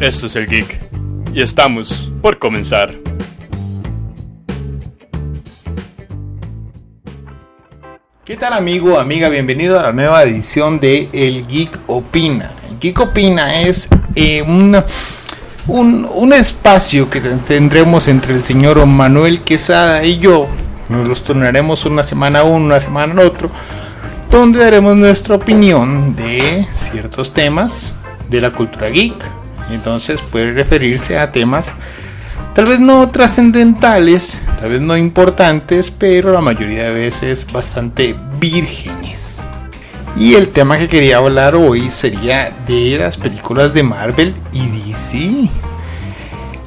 Esto es el Geek y estamos por comenzar. ¿Qué tal amigo, amiga? Bienvenido a la nueva edición de El Geek Opina. El Geek Opina es eh, un, un, espacio que tendremos entre el señor Manuel Quesada y yo. Nos los turnaremos una semana uno, una semana otro, donde daremos nuestra opinión de ciertos temas de la cultura geek entonces puede referirse a temas tal vez no trascendentales, tal vez no importantes, pero la mayoría de veces bastante vírgenes. Y el tema que quería hablar hoy sería de las películas de Marvel y DC.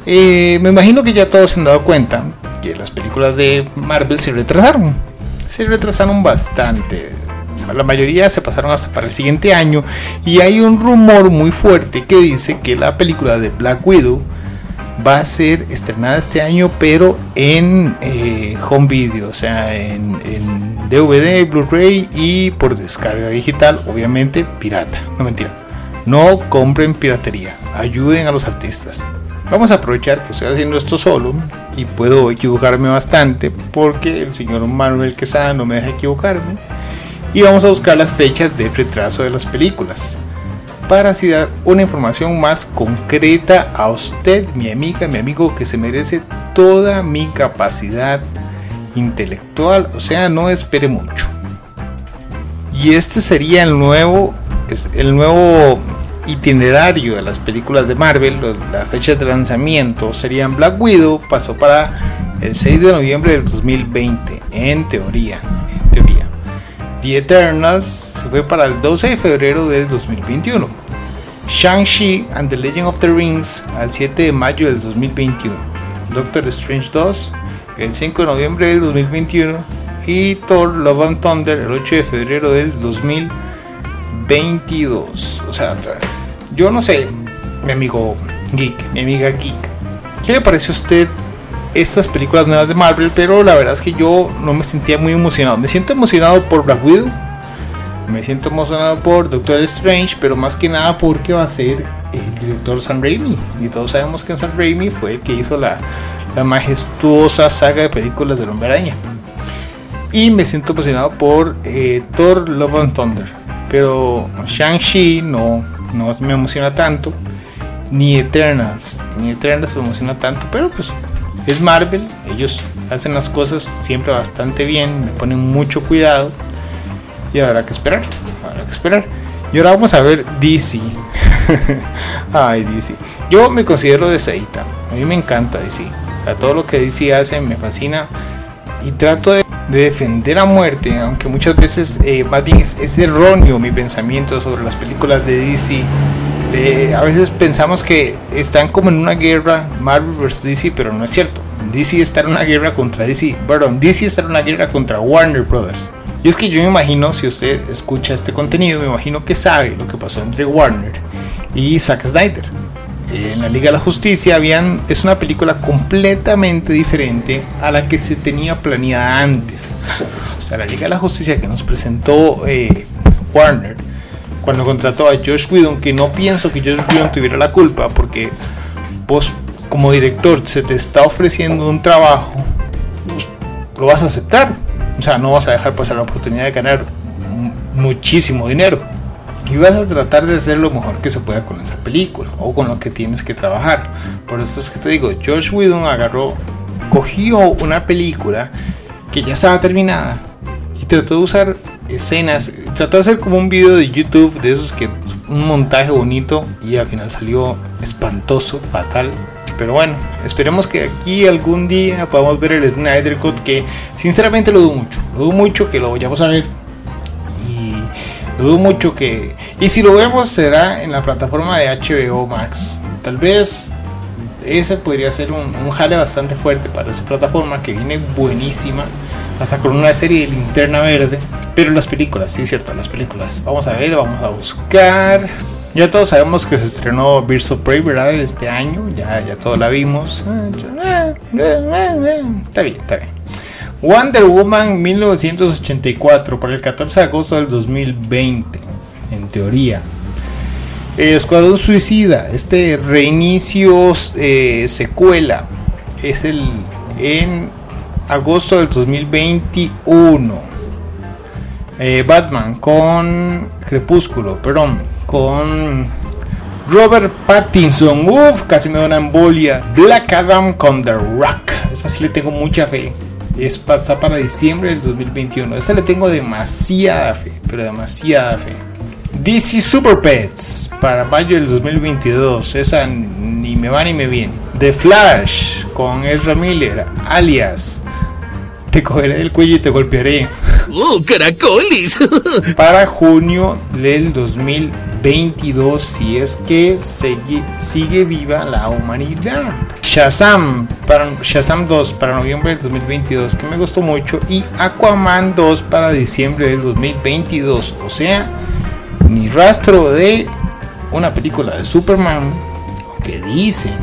Eh, me imagino que ya todos se han dado cuenta que las películas de Marvel se retrasaron. Se retrasaron bastante la mayoría se pasaron hasta para el siguiente año y hay un rumor muy fuerte que dice que la película de Black Widow va a ser estrenada este año pero en eh, home video, o sea, en, DVD, Blu-ray y por descarga digital, obviamente pirata, no mentira. No compren piratería, ayuden a los artistas. Vamos a aprovechar que estoy haciendo esto solo y puedo equivocarme bastante porque el señor Manuel Quesada no me deja equivocarme y vamos a buscar las fechas de retraso de las películas para así dar una información más concreta a usted, mi amiga, mi amigo, que se merece toda mi capacidad intelectual, o sea, no espere mucho. Y este sería el nuevo, el nuevo itinerario de las películas de Marvel, las fechas de lanzamiento serían Black Widow, pasó para el 6 de noviembre del 2020, en teoría, en teoría. The Eternals se fue para el 12 de febrero del 2021. Shang-Chi and the Legend of the Rings al 7 de mayo del 2021. Doctor Strange 2 el 5 de noviembre del 2021. Y Thor Love and Thunder el 8 de febrero del 2022. O sea, yo no sé, mi amigo geek, mi amiga geek. ¿Qué le parece a usted estas películas nuevas de Marvel, pero la verdad es que yo no me sentía muy emocionado. Me siento emocionado por Black Widow, me siento emocionado por Doctor Strange, pero más que nada porque va a ser el director Sam Raimi. Y todos sabemos que Sam Raimi fue el que hizo la, majestuosa saga de películas del Hombre Araña. Y me siento emocionado por eh, Thor Love and Thunder. Pero Shang-Chi no, no me emociona tanto. Ni Eternals. Ni Eternals me emociona tanto. Pero pues es Marvel, ellos hacen las cosas siempre bastante bien, me ponen mucho cuidado y habrá que esperar, habrá que esperar. Y ahora vamos a ver DC. Ay, DC. Yo me considero de Seita. A mí me encanta DC. O sea, todo lo que DC hace me fascina. Y trato de, defender a muerte. Aunque muchas veces, eh, más bien es, erróneo mi pensamiento sobre las películas de DC. Eh, a veces pensamos que están como en una guerra Marvel vs DC, pero no es cierto. DC está en una guerra contra DC, perdón, DC está en una guerra contra Warner Brothers. Y es que yo me imagino, si usted escucha este contenido, me imagino que sabe lo que pasó entre Warner y Zack Snyder. Eh, en la Liga de la Justicia habían, es una película completamente diferente a la que se tenía planeada antes. O sea, la Liga de la Justicia que nos presentó eh, Warner cuando contrató a Josh Whedon, que no pienso que Josh Whedon tuviera la culpa, porque vos como director se te está ofreciendo un trabajo, pues, lo vas a aceptar. O sea, no vas a dejar pasar la oportunidad de ganar muchísimo dinero. Y vas a tratar de hacer lo mejor que se pueda con esa película o con lo que tienes que trabajar. Por eso es que te digo, Josh Whedon agarró, cogió una película que ya estaba terminada y trató de usar escenas. Trató de hacer como un video de YouTube de esos que un montaje bonito y al final salió espantoso, fatal. Pero bueno, esperemos que aquí algún día podamos ver el Snyder Cut que sinceramente lo dudo mucho. Lo dudo mucho que lo vayamos a ver. Y lo dudo mucho que... Y si lo vemos será en la plataforma de HBO Max. Tal vez ese podría ser un, un jale bastante fuerte para esa plataforma que viene buenísima. Hasta con una serie de linterna verde pero las películas, sí, cierto, las películas. Vamos a ver, vamos a buscar. Ya todos sabemos que se estrenó Birds of Prey, ¿verdad? Este año, ya, ya todos la vimos. Está bien, está bien. Wonder Woman 1984 para el 14 de agosto del 2020, en teoría. El Escuadrón Suicida, este reinicio eh, secuela, es el en agosto del 2021. Eh, Batman con Crepúsculo, perdón, con Robert Pattinson, uff, casi me da una embolia. Black Adam con The Rock, esa sí le tengo mucha fe. Es para diciembre del 2021. Esa le tengo demasiada fe, pero demasiada fe. DC Super Pets para mayo del 2022. Esa ni me va ni me viene. The Flash con Ezra Miller, alias Te cogeré del cuello y te golpearé. ¡Oh, caracolis! para junio del 2022, si es que sigue, sigue viva la humanidad. Shazam, para, Shazam 2 para noviembre del 2022, que me gustó mucho. Y Aquaman 2 para diciembre del 2022. O sea, ni rastro de una película de Superman que dicen,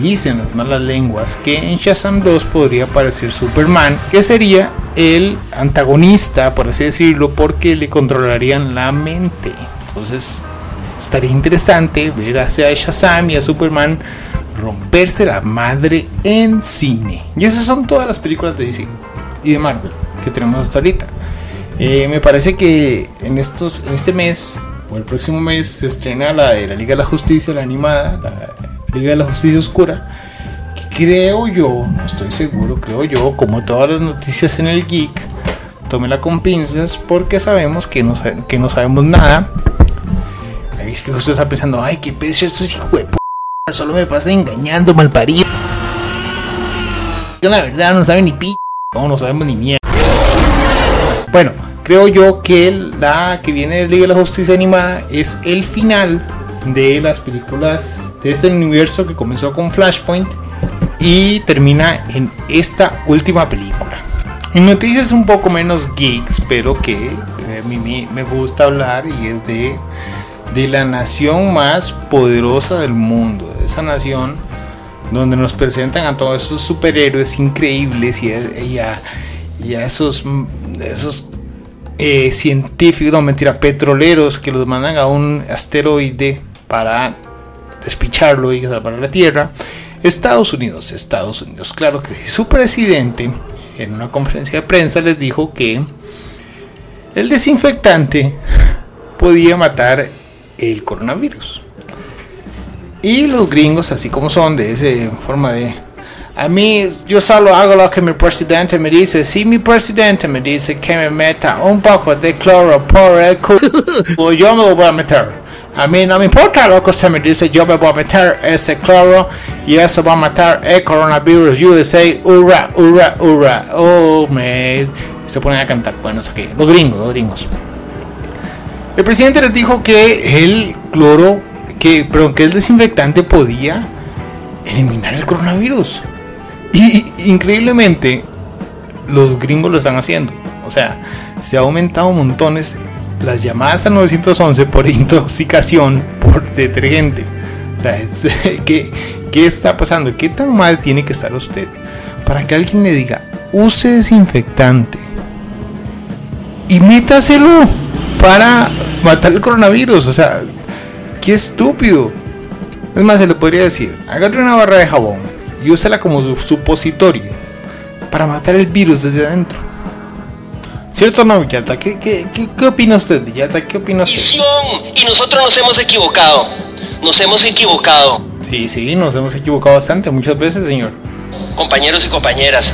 dicen las malas lenguas que en Shazam 2 podría aparecer Superman, que sería el antagonista, por así decirlo, porque le controlarían la mente. Entonces, estaría interesante ver hacia Shazam y a Superman romperse la madre en cine. Y esas son todas las películas de DC y de Marvel que tenemos hasta ahorita. Eh, me parece que en, estos, en este mes o el próximo mes se estrena la de la Liga de la Justicia, la animada, la Liga de la Justicia Oscura. Que creo yo, no estoy seguro, creo yo, como todas las noticias en el Geek, tómela con pinzas porque sabemos que no, que no sabemos nada. Ahí usted está pensando, ay, qué peso estos hijos de p solo me pasa engañando, malparido. Yo la verdad no sabe ni p, no, no sabemos ni mierda. Bueno, creo yo que la que viene de Liga de la Justicia Animada es el final de las películas de este universo que comenzó con Flashpoint y termina en esta última película. En noticias un poco menos geeks, pero que eh, a mí me gusta hablar y es de, de la nación más poderosa del mundo, de esa nación donde nos presentan a todos esos superhéroes increíbles y a, y a, esos, esos eh, científicos, no mentira, petroleros que los mandan a un asteroide para despicharlo y salvar la Tierra. Estados Unidos, Estados Unidos, claro que. Su presidente en una conferencia de prensa les dijo que el desinfectante podía matar el coronavirus. Y los gringos, así como son, de esa forma de... A mí, yo solo hago lo que mi presidente me dice. Si mi presidente me dice que me meta un poco de cloro por el culo, yo me lo voy a meter. A mí no me importa lo que usted me dice, yo me voy a meter ese cloro y eso va a matar el coronavirus USA. Hurra, hurra, hurra. Oh, me. Se ponen a cantar. Bueno, eso que. Los gringos, los gringos. El presidente les dijo que el cloro, que, perdón, que el desinfectante podía eliminar el coronavirus. Y increíblemente, los gringos lo están haciendo. O sea, se ha aumentado montones las llamadas al 911 por intoxicación por detergente. O sea, ¿qué, ¿qué está pasando? ¿Qué tan mal tiene que estar usted para que alguien le diga, use desinfectante y métaselo para matar el coronavirus? O sea, qué estúpido. Es más, se le podría decir, agarre una barra de jabón y úsela como su supositorio para matar el virus desde adentro. ¿Cierto o no, Villalta? ¿Qué, qué, qué, qué opina usted, Villalta? ¿Qué opina usted? Y nosotros nos hemos equivocado. Nos hemos equivocado. Sí, sí, nos hemos equivocado bastante, muchas veces, señor. Compañeros y compañeras,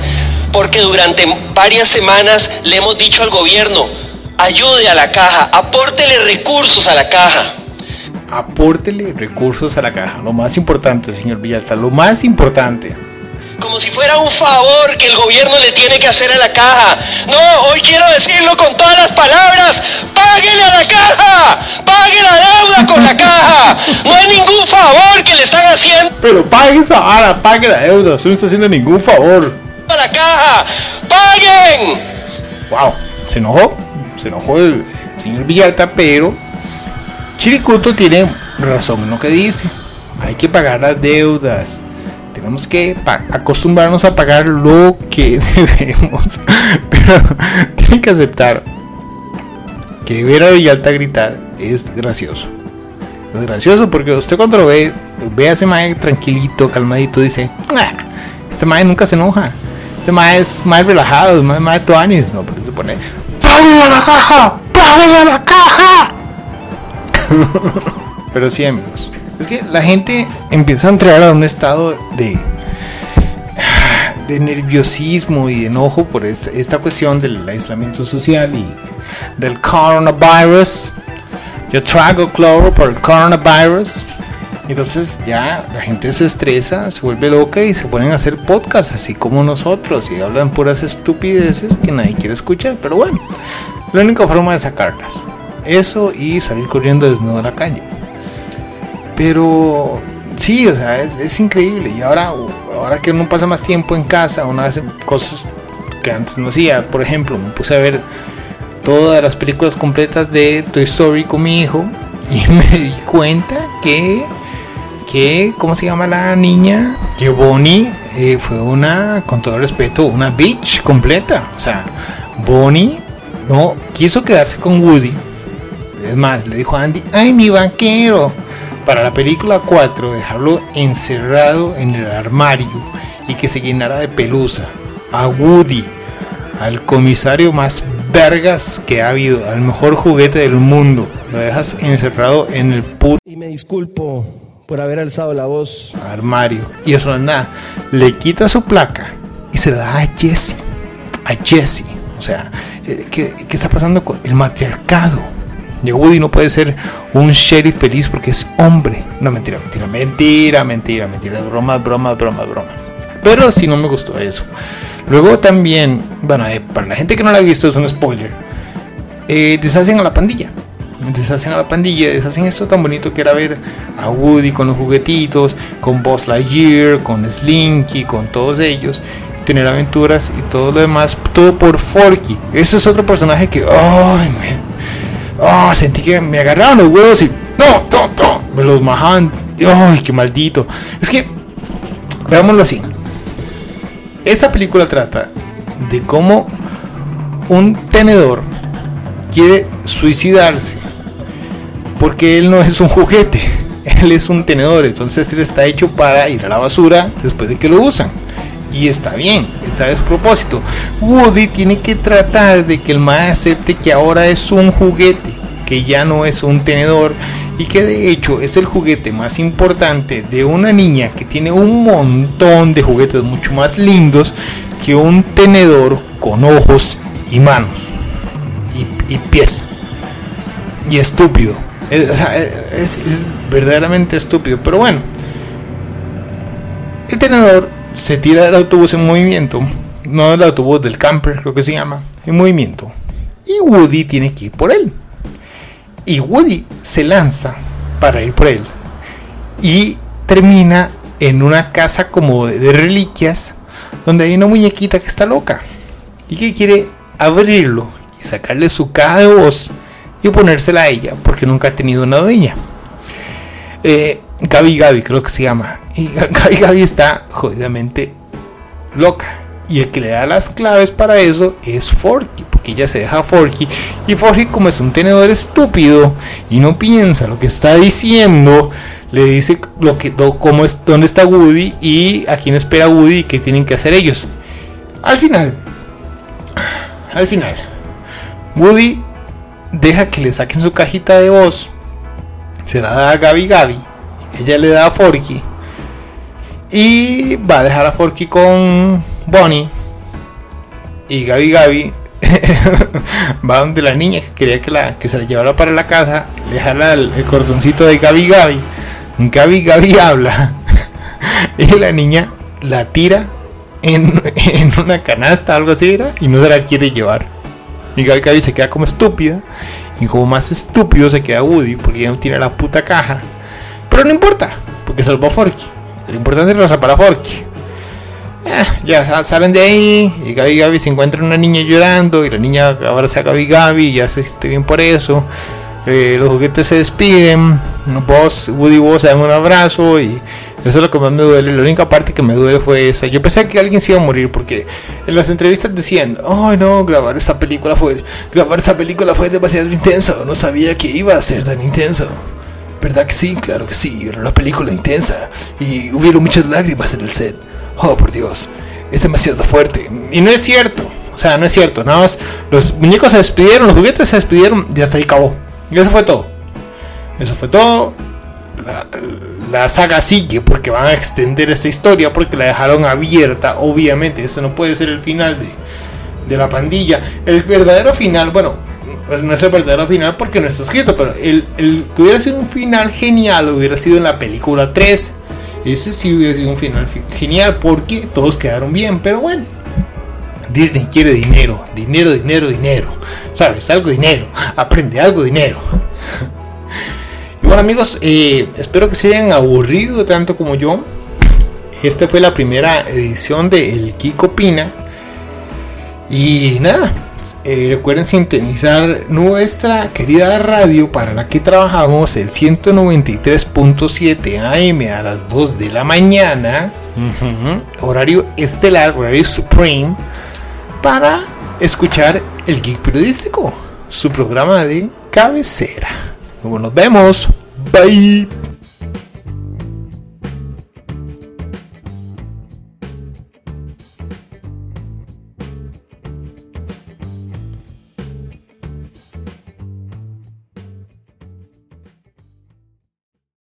porque durante varias semanas le hemos dicho al gobierno, ayude a la caja, apórtele recursos a la caja. Apórtele recursos a la caja, lo más importante, señor Villalta, lo más importante como si fuera un favor que el gobierno le tiene que hacer a la caja. No, hoy quiero decirlo con todas las palabras. Páguele a la caja. Pague la deuda con la caja. No hay ningún favor que le están haciendo. Pero pague esa vara, pague la deuda. Usted no está haciendo ningún favor. A la caja. Paguen. Wow, se enojó. Se enojó el señor Villalta, pero Chiricuto tiene razón en lo que dice. Hay que pagar las deudas tenemos que acostumbrarnos a pagar lo que debemos. Pero tienen que aceptar que ver a Villalta gritar es gracioso. Es gracioso porque usted cuando lo ve, ve a ese mae tranquilito, calmadito, dice, "Ah, este mae nunca se enoja. Este mae es más relajado, es más, más tuanis. No, pero se pone, ¡Págale a la caja! ¡Págale a la caja! pero sí, amigos. Es que la gente empieza a entrar a un estado de de nerviosismo y de enojo por esta, cuestión del aislamiento social y del coronavirus. Yo trago cloro por el coronavirus. Entonces ya la gente se estresa, se vuelve loca y se ponen a hacer podcasts así como nosotros y hablan puras estupideces que nadie quiere escuchar. Pero bueno, la única forma de sacarlas. Eso y salir corriendo desnudo a la calle. Pero sí, o sea, es, increíble. Y ahora, ahora que uno pasa más tiempo en casa, uno hace cosas que antes no hacía. Por ejemplo, me puse a ver todas las películas completas de Toy Story con mi hijo y me di cuenta que, que ¿cómo se llama la niña? Que Bonnie eh, fue una, con todo respeto, una bitch completa. O sea, Bonnie no quiso quedarse con Woody. Es más, le dijo a Andy, ay, mi vaquero. Para la película 4, dejarlo encerrado en el armario y que se llenara de pelusa. A Woody, al comisario más vergas que ha habido, al mejor juguete del mundo. Lo dejas encerrado en el puto Y me disculpo por haber alzado la voz. armario. Y eso no es nada. Le quita su placa y se la da a Jesse. A Jesse. O sea, eh, ¿qué, qué está pasando con el matriarcado? Woody no puede ser un sheriff feliz porque es hombre. No, mentira, mentira, mentira, mentira, mentira. Broma, broma, broma, broma. Pero sí no me gustó eso. Luego también, bueno, eh, para la gente que no la ha visto, es un spoiler. Eh, deshacen a la pandilla. Deshacen a la pandilla, deshacen esto tan bonito que era ver a Woody con los juguetitos, con Buzz Lightyear, con Slinky, con todos ellos, tener aventuras y todo lo demás, todo por Forky. Ese es otro personaje que, ay, me, Ah, sentí que me agarraron los huevos y no, no, no, me los majaban. Ay, qué maldito. Es que, veámoslo así. Esta película trata de cómo un tenedor quiere suicidarse porque él no es un juguete, él es un tenedor, entonces él está hecho para ir a la basura después de que lo usan. Y está bien, está de su propósito. Woody tiene que tratar de que el mae acepte que ahora es un juguete, que ya no es un tenedor y que de hecho es el juguete más importante de una niña que tiene un montón de juguetes mucho más lindos que un tenedor con ojos y manos y, pies. Y estúpido. Es, es- es verdaderamente estúpido. Pero bueno, el tenedor se tira del autobús en movimiento. No del autobús, del camper, creo que se llama. En movimiento. Y Woody tiene que ir por él. Y Woody se lanza para ir por él. Y termina en una casa como de, reliquias. Donde hay una muñequita que está loca. Y que quiere abrirlo y sacarle su caja de voz y ponérsela a ella. Porque nunca ha tenido una dueña. Eh, Gaby Gaby creo que se llama. Y Gaby Gaby está jodidamente loca. Y el que le da las claves para eso es Forky, porque ella se deja Forky. Y Forky, como es un tenedor estúpido y no piensa lo que está diciendo, le dice lo que, cómo es, dónde está Woody y a quién espera Woody y qué tienen que hacer ellos. Al final, al final, Woody deja que le saquen su cajita de voz se la da a Gaby Gaby, ella le da a Forky. Y va a dejar a Forky con Bonnie. Y Gaby Gaby va donde la niña que quería que, la, que se la llevara para la casa, le jala el, el cordoncito de Gaby Gaby, Gaby Gaby habla. Y la niña la tira en, en una canasta algo así era, y no se la quiere llevar. Y Gaby Gaby se queda como estúpida. Y como más estúpido se queda Woody porque ya no tiene la puta caja. Pero no importa, porque salvó a Forky. Lo importante es rozar para Forky. Eh, ya sa- salen de ahí y Gaby Gaby se encuentra una niña llorando y la niña abraza a Gaby Gaby y ya se siente bien por eso. Eh, los juguetes se despiden. Vos, Woody y vos se dan un abrazo y eso es lo que más me duele. La única parte que me duele fue esa. Yo pensé que alguien se iba a morir porque en las entrevistas decían, ay no, grabar esta película fue, grabar esta película fue demasiado intenso. No sabía que iba a ser tan intenso. ¿Verdad que sí? Claro que sí. Era una película intensa y hubieron muchas lágrimas en el set. Oh, por Dios, es demasiado fuerte. Y no es cierto. O sea, no es cierto. Nada más los muñecos se despidieron, los juguetes se despidieron y hasta ahí acabó. Y eso fue todo. Eso fue todo. La, la saga sigue porque van a extender esta historia porque la dejaron abierta. Obviamente, este no puede ser el final de, de la pandilla. El verdadero final, bueno, pues no es el verdadero final porque no está escrito, pero el, el que hubiera sido un final genial hubiera sido en la película 3. Ese sí hubiera sido un final fi- genial porque todos quedaron bien, pero bueno. Disney quiere dinero, dinero, dinero, dinero. ¿Sabes? Algo dinero. Aprende algo dinero. Y bueno amigos, eh, espero que se hayan aburrido tanto como yo. Esta fue la primera edición de El Kiko Opina. Y nada, eh, recuerden sintonizar nuestra querida radio para la que trabajamos, el 193.7 AM a las 2 de la mañana. Horario estelar, horario supreme, para escuchar el Geek Periodístico, su programa de cabecera. Nos vemos. Bye.